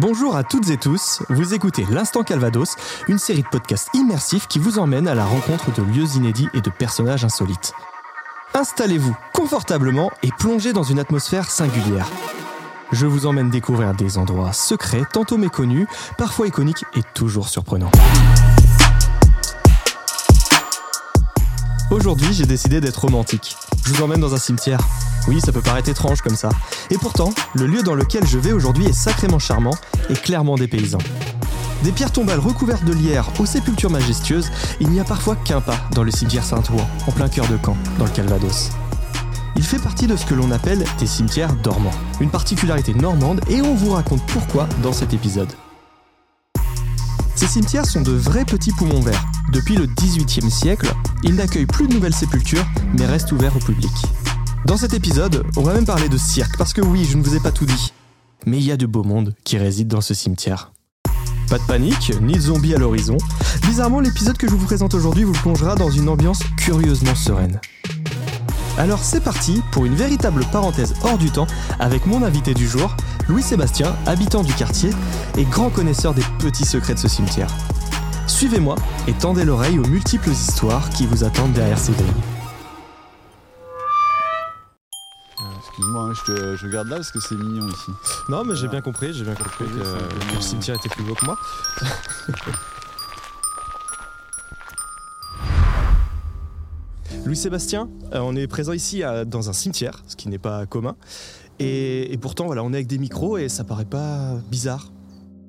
Bonjour à toutes et tous, vous écoutez L'Instant Calvados, une série de podcasts immersifs qui vous emmène à la rencontre de lieux inédits et de personnages insolites. Installez-vous confortablement et plongez dans une atmosphère singulière. Je vous emmène découvrir des endroits secrets, tantôt méconnus, parfois iconiques et toujours surprenants. Aujourd'hui, j'ai décidé d'être romantique. Je vous emmène dans un cimetière. Oui, ça peut paraître étrange comme ça. Et pourtant, le lieu dans lequel je vais aujourd'hui est sacrément charmant et clairement dépaysant. Des pierres tombales recouvertes de lierre aux sépultures majestueuses, il n'y a parfois qu'un pas dans le cimetière Saint-Ouen, en plein cœur de Caen, dans le Calvados. Il fait partie de ce que l'on appelle des cimetières dormants, une particularité normande et on vous raconte pourquoi dans cet épisode. Ces cimetières sont de vrais petits poumons verts. Depuis le XVIIIe siècle, ils n'accueillent plus de nouvelles sépultures, mais restent ouverts au public. Dans cet épisode, on va même parler de cirque, parce que oui, je ne vous ai pas tout dit. Mais il y a de beaux mondes qui résident dans ce cimetière. Pas de panique, ni de zombies à l'horizon. Bizarrement, l'épisode que je vous présente aujourd'hui vous plongera dans une ambiance curieusement sereine. Alors c'est parti pour une véritable parenthèse hors du temps avec mon invité du jour, Louis-Sébastien, habitant du quartier et grand connaisseur des petits secrets de ce cimetière. Suivez-moi et tendez l'oreille aux multiples histoires qui vous attendent derrière ces grilles. Excuse-moi, hein, je, te, je regarde là parce que c'est mignon ici. Non mais j'ai bien compris, j'ai bien compris que le cimetière était plus beau que moi. Louis-Sébastien, euh, on est présent ici dans un cimetière, ce qui n'est pas commun. Et, pourtant, voilà, on est avec des micros et ça paraît pas bizarre.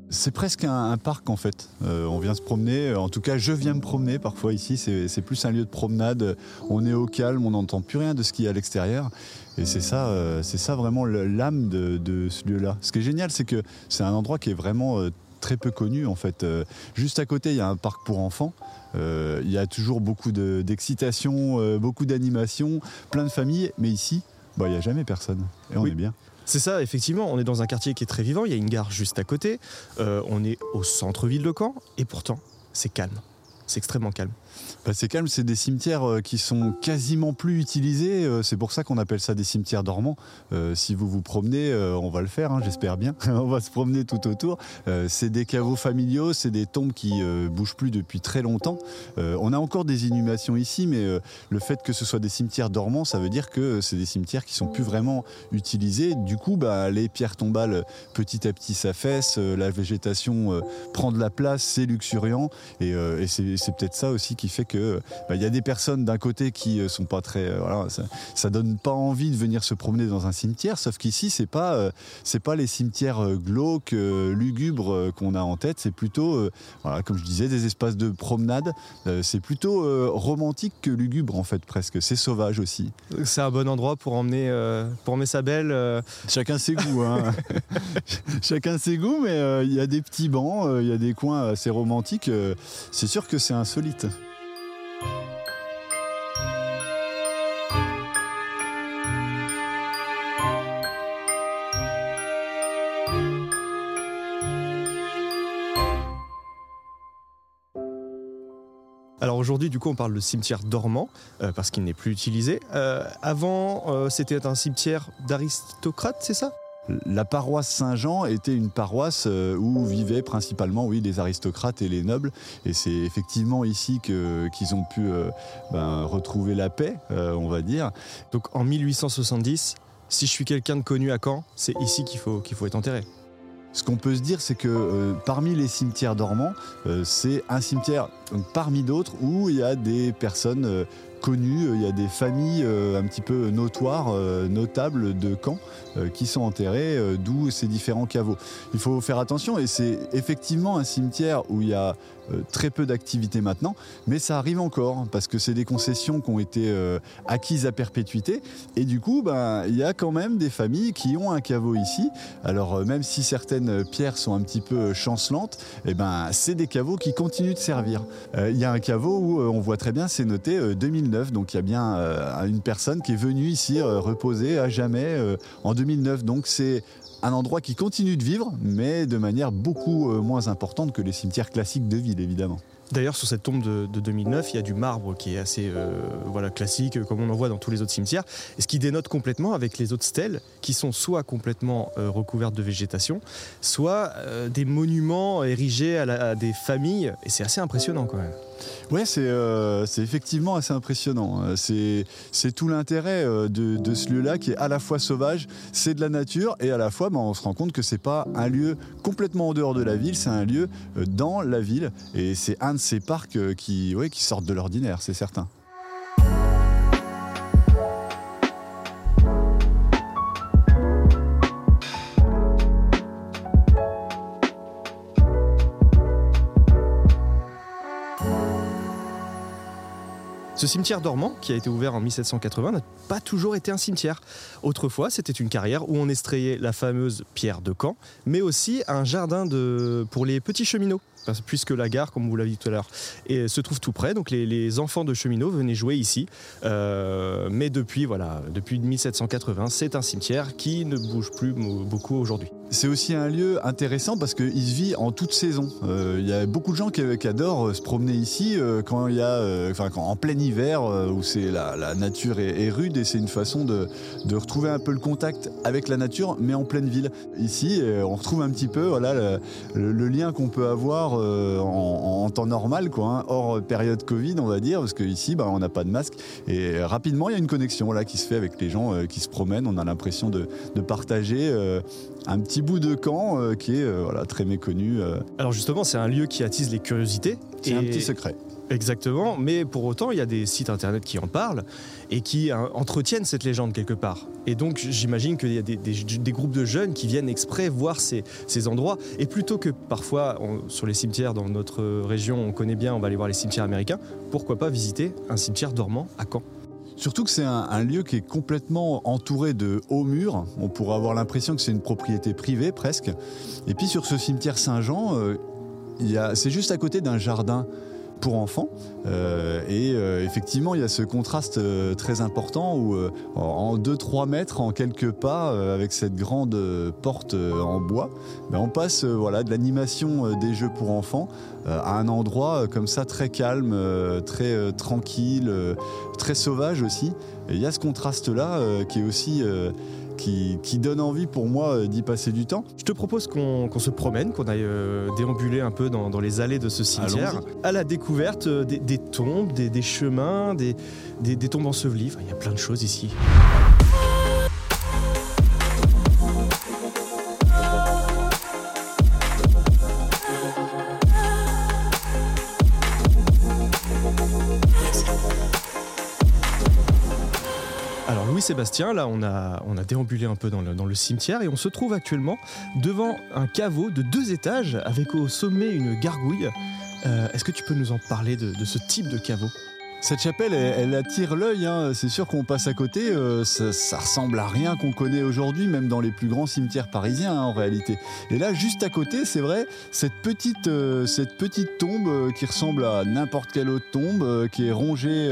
C'est presque un, parc en fait. Euh, on vient se promener, euh, en tout cas je viens me promener parfois ici, c'est plus un lieu de promenade. On est au calme, on n'entend plus rien de ce qui est à l'extérieur. Et c'est ça, ça vraiment l'âme de, ce lieu-là. Ce qui est génial, c'est que c'est un endroit qui est vraiment très peu connu en fait. Euh, juste à côté, il y a un parc pour enfants. Euh, Il y a toujours beaucoup de- d'excitation, euh, beaucoup d'animation, plein de familles. Mais ici, bah, il n'y a jamais personne. Et on Oui. est bien. C'est ça, effectivement, on est dans un quartier qui est très vivant, il y a une gare juste à côté, euh, on est au centre-ville de Caen, et pourtant, c'est calme. C'est extrêmement calme. Bah, c'est calme, c'est des cimetières euh, qui sont quasiment plus utilisés. euh, c'est pour ça qu'on appelle ça des cimetières dormants. Euh, si vous vous promenez, on va le faire, hein, j'espère bien. on va se promener tout autour. C'est des caveaux familiaux, c'est des tombes qui euh, bougent plus depuis très longtemps. On a encore des inhumations ici, mais le fait que ce soit des cimetières dormants, ça veut dire que c'est des cimetières qui sont plus vraiment utilisés. Du coup, bah, les pierres tombales, petit à petit, s'affaissent. la végétation prend de la place, c'est luxuriant. Et, et c'est peut-être ça aussi qui fait que bah, il y a des personnes d'un côté qui euh, sont pas très, euh, voilà, ça, ça donne pas envie de venir se promener dans un cimetière. Sauf qu'ici, c'est pas, euh, c'est pas les cimetières glauques, lugubres qu'on a en tête. C'est plutôt, voilà, comme je disais, des espaces de promenade. C'est plutôt romantique que lugubre en fait, presque. C'est sauvage aussi. C'est un bon endroit pour emmener, pour emmener sa belle. Chacun ses goûts, hein. Chacun ses goûts, mais il y a des petits bancs, il y a des coins assez romantiques. c'est sûr que c'est insolite. Aujourd'hui, du coup, on parle de cimetière dormant, euh, parce qu'il n'est plus utilisé. Euh, avant, euh, c'était un cimetière d'aristocrates, c'est ça? La paroisse Saint-Jean était une paroisse où vivaient principalement oui, les aristocrates et les nobles. Et c'est effectivement ici qu'ils ont pu euh, ben, retrouver la paix, euh, on va dire. Donc en 1870, si je suis quelqu'un de connu à Caen, c'est ici qu'il faut, qu'il faut être enterré? Ce qu'on peut se dire, c'est que euh, parmi les cimetières dormants, euh, c'est un cimetière donc, parmi d'autres où il y a des personnes il y a des familles euh, un petit peu notoires, euh, notables de Caen euh, qui sont enterrées, d'où ces différents caveaux. Il faut faire attention et c'est effectivement un cimetière où il y a très peu d'activité maintenant, mais ça arrive encore parce que c'est des concessions qui ont été acquises à perpétuité et du coup, ben, il y a quand même des familles qui ont un caveau ici. Alors même si certaines pierres sont un petit peu chancelantes, eh ben, c'est des caveaux qui continuent de servir. Il y a un caveau où on voit très bien, c'est noté euh, 2009, donc il y a bien euh, une personne qui est venue ici euh, reposer à jamais euh, en 2009. Donc c'est un endroit qui continue de vivre, mais de manière beaucoup moins importante que les cimetières classiques de ville, évidemment. D'ailleurs, sur cette tombe de, 2009, il y a du marbre qui est assez euh, voilà, classique, euh, comme on en voit dans tous les autres cimetières, et ce qui dénote complètement avec les autres stèles, qui sont soit complètement euh, recouvertes de végétation, soit des monuments érigés à, des familles, et c'est assez impressionnant quand même. Ouais, c'est effectivement assez impressionnant. C'est tout l'intérêt de, ce lieu-là qui est à la fois sauvage, c'est de la nature, et à la fois, ben, on se rend compte que c'est pas un lieu complètement en dehors de la ville, c'est un lieu dans la ville, et c'est un de ces parcs euh, qui, qui sortent de l'ordinaire, c'est certain. Cimetière dormant, qui a été ouvert en 1780, n'a pas toujours été un cimetière. Autrefois, c'était une carrière où on estrayait la fameuse pierre de Caen, mais aussi un jardin pour les petits cheminots puisque la gare, comme vous l'avez dit tout à l'heure, se trouve tout près. Donc les, enfants de cheminots venaient jouer ici. Euh, mais depuis, voilà, depuis 1780, c'est un cimetière qui ne bouge plus beaucoup aujourd'hui. C'est aussi un lieu intéressant parce qu'il se vit en toute saison. Euh, il y a beaucoup de gens qui, adorent euh, se promener ici quand il y a, enfin, en plein hiver où c'est la, nature est, rude et c'est une façon de, retrouver un peu le contact avec la nature, mais en pleine ville. Ici, on retrouve un petit peu le lien qu'on peut avoir euh, en, temps normal, quoi, hein, hors période Covid, on va dire, parce qu'ici, bah, on n'a pas de masque. Et rapidement, il y a une connexion là qui se fait avec les gens euh, qui se promènent. On a l'impression de, partager euh, un petit bout de camp qui est voilà, très méconnu. Alors justement, c'est un lieu qui attise les curiosités. C'est un petit secret. Exactement, mais pour autant, il y a des sites internet qui en parlent et qui hein, entretiennent cette légende quelque part. Et donc, j'imagine qu'il y a des, groupes de jeunes qui viennent exprès voir ces, endroits. Et plutôt que parfois, sur les cimetières dans notre région, on connaît bien, on va aller voir les cimetières américains, pourquoi pas visiter un cimetière dormant à Caen? Surtout que c'est un, lieu qui est complètement entouré de hauts murs. On pourrait avoir l'impression que c'est une propriété privée presque. Et puis sur ce cimetière Saint-Jean, euh, c'est juste à côté d'un jardin pour enfants. Euh, et euh, effectivement, il y a ce contraste euh, très important où en 2-3 mètres, en quelques pas, avec cette grande porte en bois, ben, on passe voilà, de l'animation des jeux pour enfants à un endroit comme ça très calme, très tranquille, très sauvage aussi. Et il y a ce contraste-là qui est aussi qui, donne envie pour moi euh, d'y passer du temps. Je te propose qu'on se promène, qu'on aille euh, déambuler un peu dans, les allées de ce cimetière, à la découverte euh, des, tombes, des, chemins, des, des, tombes ensevelies. il y a plein de choses ici. Sébastien, là on a, déambulé un peu dans le, cimetière et on se trouve actuellement devant un caveau de deux étages avec au sommet une gargouille. Euh, est-ce que tu peux nous en parler de ce type de caveau? Cette chapelle, elle, attire l'œil. Hein. C'est sûr qu'on passe à côté. Euh, ça, ressemble à rien qu'on connaît aujourd'hui, même dans les plus grands cimetières parisiens hein, en réalité. Et là, juste à côté, c'est vrai, cette petite, euh, cette petite tombe euh, qui ressemble à n'importe quelle autre tombe, qui est rongée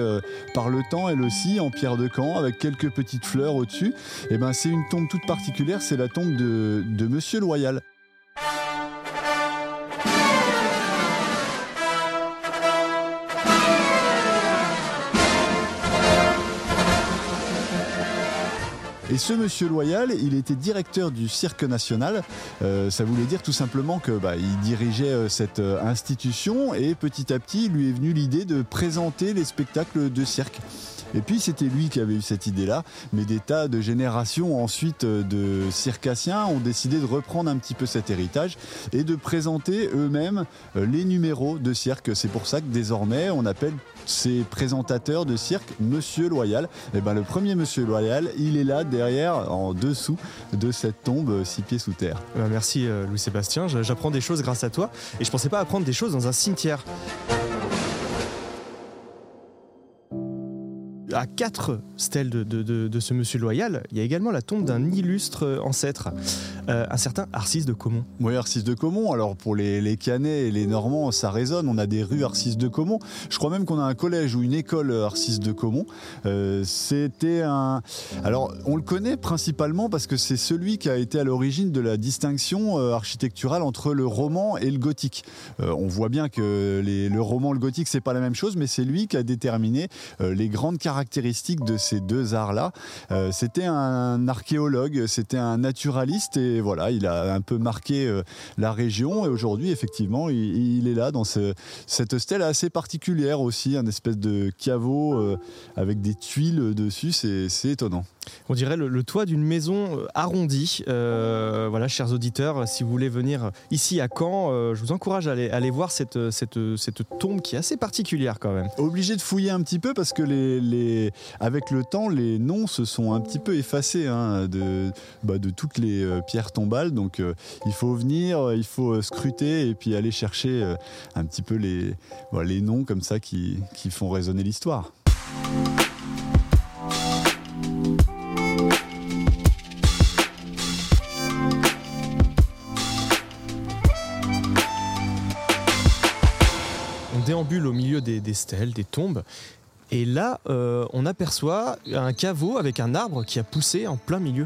par le temps, elle aussi, en pierre de Caen, avec quelques petites fleurs au-dessus. Et eh ben, c'est une tombe toute particulière. C'est la tombe de, de Monsieur Loyal. Et ce monsieur Loyal, il était directeur du Cirque National. Euh, ça voulait dire tout simplement que bah, dirigeait euh, cette euh, institution et petit à petit, il lui est venu l'idée de présenter les spectacles de cirque. Et puis c'était lui qui avait eu cette idée-là, mais des tas de générations ensuite de circassiens ont décidé de reprendre un petit peu cet héritage et de présenter eux-mêmes les numéros de cirque. C'est pour ça que désormais on appelle ces présentateurs de cirque Monsieur Loyal. Et eh ben le premier Monsieur Loyal, il est là derrière, en dessous de cette tombe six pieds sous terre. Eh ben, merci euh, Louis-Sébastien, j'apprends des choses grâce à toi et je pensais pas apprendre des choses dans un cimetière. À quatre stèles de, ce monsieur loyal, il y a également la tombe d'un illustre ancêtre, euh, un certain Arcis de Caumont. Oui, Arcis de Caumont. Alors pour les, les et les Normands, ça résonne. On a des rues Arcis de Caumont. Je crois même qu'on a un collège ou une école Arcis de Caumont. Euh, c'était un. Alors on le connaît principalement parce que c'est celui qui a été à l'origine de la distinction euh, architecturale entre le roman et le gothique. on voit bien que le roman le gothique, c'est pas la même chose, mais c'est lui qui a déterminé les grandes caractéristiques de ces deux arts-là. c'était un archéologue, c'était un naturaliste et et voilà, il a un peu marqué euh, la région. Et aujourd'hui, effectivement, il, est là dans cette stèle assez particulière aussi, un espèce de caveau euh, avec des tuiles dessus. C'est étonnant on dirait le, toit d'une maison euh, arrondie. Euh, voilà, chers auditeurs, si vous voulez venir ici à Caen, euh, je vous encourage à aller, voir cette, tombe qui est assez particulière quand même. Obligé de fouiller un petit peu parce que les, avec le temps, les noms se sont un petit peu effacés hein, de, bah, de toutes les pierres tombales. Donc il faut venir, il faut scruter et puis aller chercher un petit peu les, les noms comme ça qui, qui font résonner l'histoire. Des, stèles, des tombes. Et là, euh, on aperçoit un caveau avec un arbre qui a poussé en plein milieu.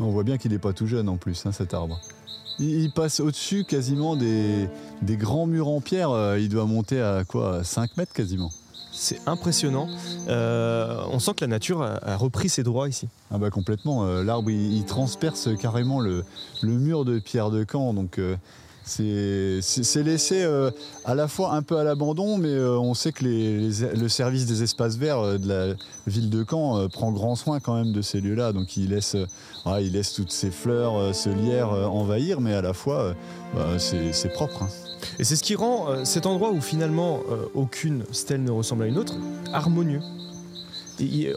On voit bien qu'il n'est pas tout jeune en plus, hein, cet arbre. Il, passe au-dessus quasiment des, grands murs en pierre. Euh, il doit monter à quoi 5 mètres quasiment. C'est impressionnant. Euh, on sent que la nature a, repris ses droits ici. Ah bah complètement. L'arbre, il, transperce carrément le, mur de pierre de camp. Donc c'est laissé euh, à la fois un peu à l'abandon, mais euh, on sait que le service des espaces verts euh, de la ville de Caen prend grand soin quand même de ces lieux-là. Donc il laisse, il laisse toutes ces fleurs, ce lierre envahir, mais à la fois bah, c'est propre. Hein. Et c'est ce qui rend cet endroit où finalement aucune stèle ne ressemble à une autre harmonieux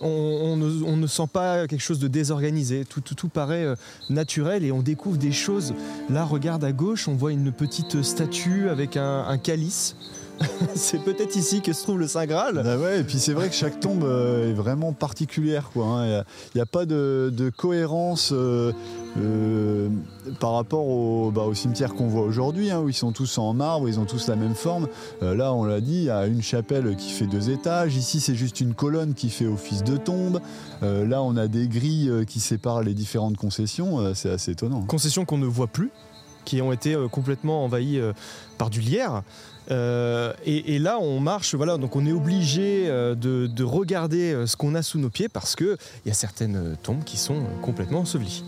on, ne, sent pas quelque chose de désorganisé, tout, paraît euh, naturel et on découvre des choses. Là, regarde à gauche, on voit une petite statue avec un, calice. c'est peut-être ici que se trouve le Saint Graal. Bah ouais, et puis c'est vrai que chaque tombe euh, est vraiment particulière. Hein. Il n'y a, pas de, cohérence. Euh, euh, par rapport au, bah, cimetière qu'on voit aujourd'hui, hein, où ils sont tous en marbre, ils ont tous la même forme. Euh, là, on l'a dit, il y a une chapelle qui fait deux étages. Ici, c'est juste une colonne qui fait office de tombe. Euh, là, on a des grilles qui séparent les différentes concessions. c'est assez étonnant. Concessions qu'on ne voit plus, qui ont été complètement envahies par du lierre. et, là, on marche, voilà, donc on est obligé de, de, regarder ce qu'on a sous nos pieds parce qu'il y a certaines tombes qui sont complètement ensevelies.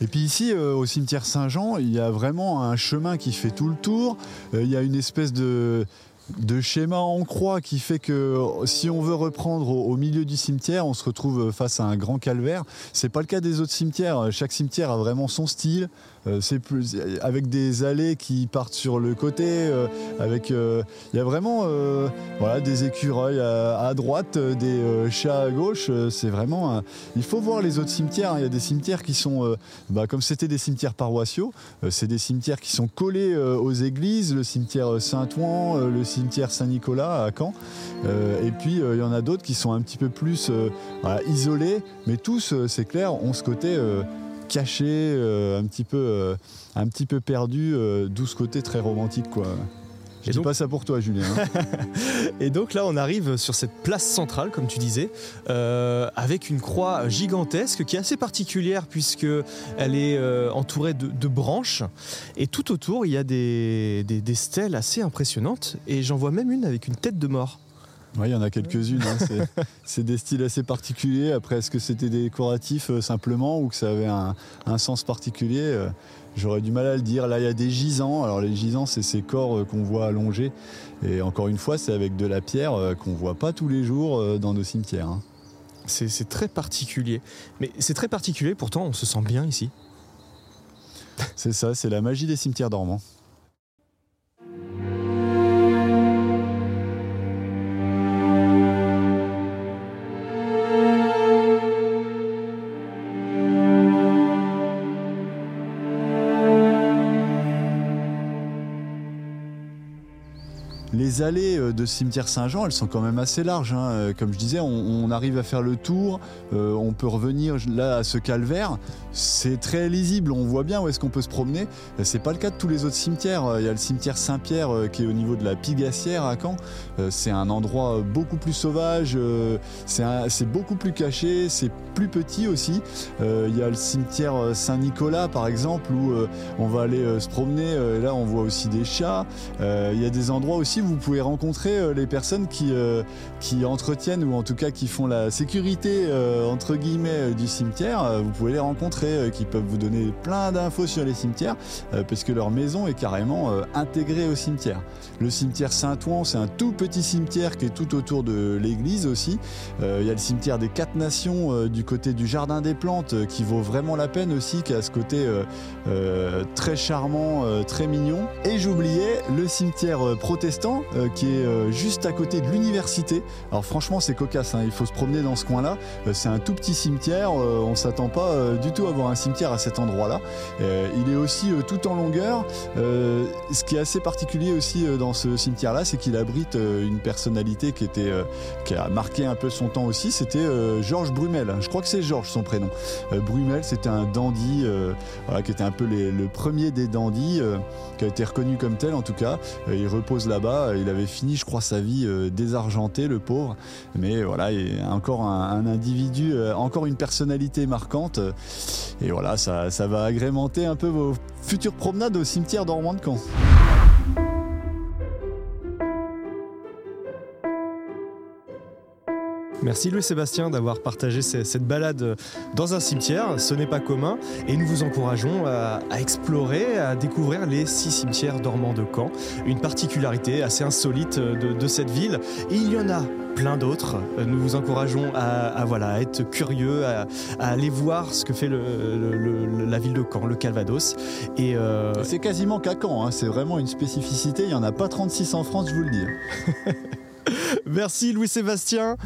Et puis ici, euh, au cimetière Saint-Jean, il y a vraiment un chemin qui fait tout le tour. Euh, il y a une espèce de, de schéma en croix qui fait que si on veut reprendre au, milieu du cimetière, on se retrouve face à un grand calvaire. C'est pas le cas des autres cimetières. Chaque cimetière a vraiment son style. Euh, c'est plus avec des allées qui partent sur le côté. Euh, avec, euh, il y a vraiment voilà des écureuils à, droite, des chats à gauche. c'est vraiment. il faut voir les autres cimetières. Hein. Il y a des cimetières qui sont, bah, comme c'était des cimetières paroissiaux, c'est des cimetières qui sont collés aux églises. Le cimetière Saint-Ouen, le cimetière Saint-Nicolas à Caen. et puis il y en a d'autres qui sont un petit peu plus isolés, mais tous, c'est clair, ont ce côté caché, euh, un, petit peu, euh, un petit peu perdu, euh, d'où ce côté très romantique. quoi. Je dis pas ça pour toi, Julien. Hein. et donc là, on arrive sur cette place centrale, comme tu disais, avec une croix gigantesque qui est assez particulière puisque elle est entourée de, branches. Et tout autour, il y a des, des stèles assez impressionnantes. Et j'en vois même une avec une tête de mort. Oui, il y en a quelques-unes. Hein. C'est des styles assez particuliers. Après, est-ce que c'était décoratif euh, simplement ou que ça avait un, sens particulier euh, J'aurais du mal à le dire. Là, il y a des gisants. Alors, les gisants, c'est ces corps euh, qu'on voit allongés. Et encore une fois, c'est avec de la pierre qu'on ne voit pas tous les jours dans nos cimetières. Hein. C'est très particulier. Mais c'est très particulier, pourtant, on se sent bien ici. C'est ça, c'est la magie des cimetières dormants. Les allées de cimetière Saint-Jean, elles sont quand même assez larges. Hein. Comme je disais, on, arrive à faire le tour, on peut revenir là à ce calvaire. C'est très lisible, on voit bien où est-ce qu'on peut se promener. C'est pas le cas de tous les autres cimetières. Il y a le cimetière Saint-Pierre qui est au niveau de la Pigassière à Caen. C'est un endroit beaucoup plus sauvage, c'est beaucoup plus caché, c'est plus petit aussi. Il y a le cimetière Saint-Nicolas par exemple où on va aller se promener. là, on voit aussi des chats. Il y a des endroits aussi vous pouvez rencontrer les personnes qui, qui entretiennent ou en tout cas qui font la sécurité entre guillemets du cimetière. Vous pouvez les rencontrer, qui peuvent vous donner plein d'infos sur les cimetières parce que leur maison est carrément intégrée au cimetière. Le cimetière Saint-Ouen, c'est un tout petit cimetière qui est tout autour de l'église aussi. Il y a le cimetière des Quatre Nations du côté du Jardin des Plantes qui vaut vraiment la peine aussi, qui a ce côté très charmant, très mignon. Et j'oubliais le cimetière protestant qui est juste à côté de l'université. Alors franchement c'est cocasse, hein. il faut se promener dans ce coin-là. c'est un tout petit cimetière, on s'attend pas du tout à voir un cimetière à cet endroit-là. il est aussi tout en longueur. ce qui est assez particulier aussi dans ce cimetière-là, c'est qu'il abrite une personnalité qui était qui a marqué un peu son temps aussi. C'était Georges Brumel. Je crois que c'est Georges son prénom. Brumel, c'était un dandy, qui était un peu le premier des dandys, qui a été reconnu comme tel en tout cas. il repose là-bas. Il avait fini, je crois, sa vie désargenté, le pauvre. Mais voilà, il encore un, individu, encore une personnalité marquante. Et voilà, ça, ça va agrémenter un peu vos futures promenades au cimetière d'Ormand Merci Louis-Sébastien d'avoir partagé cette balade dans un cimetière. Ce n'est pas commun et nous vous encourageons à, explorer, à découvrir les six cimetières dormants de Caen. Une particularité assez insolite de, cette ville. Et il y en a plein d'autres. Nous vous encourageons à, voilà, être curieux, à, aller voir ce que fait la ville de Caen, le Calvados. Et euh, C'est quasiment qu'à Caen, hein. c'est vraiment une spécificité. Il n'y en a pas 36 en France, je vous le dis. Merci Louis-Sébastien.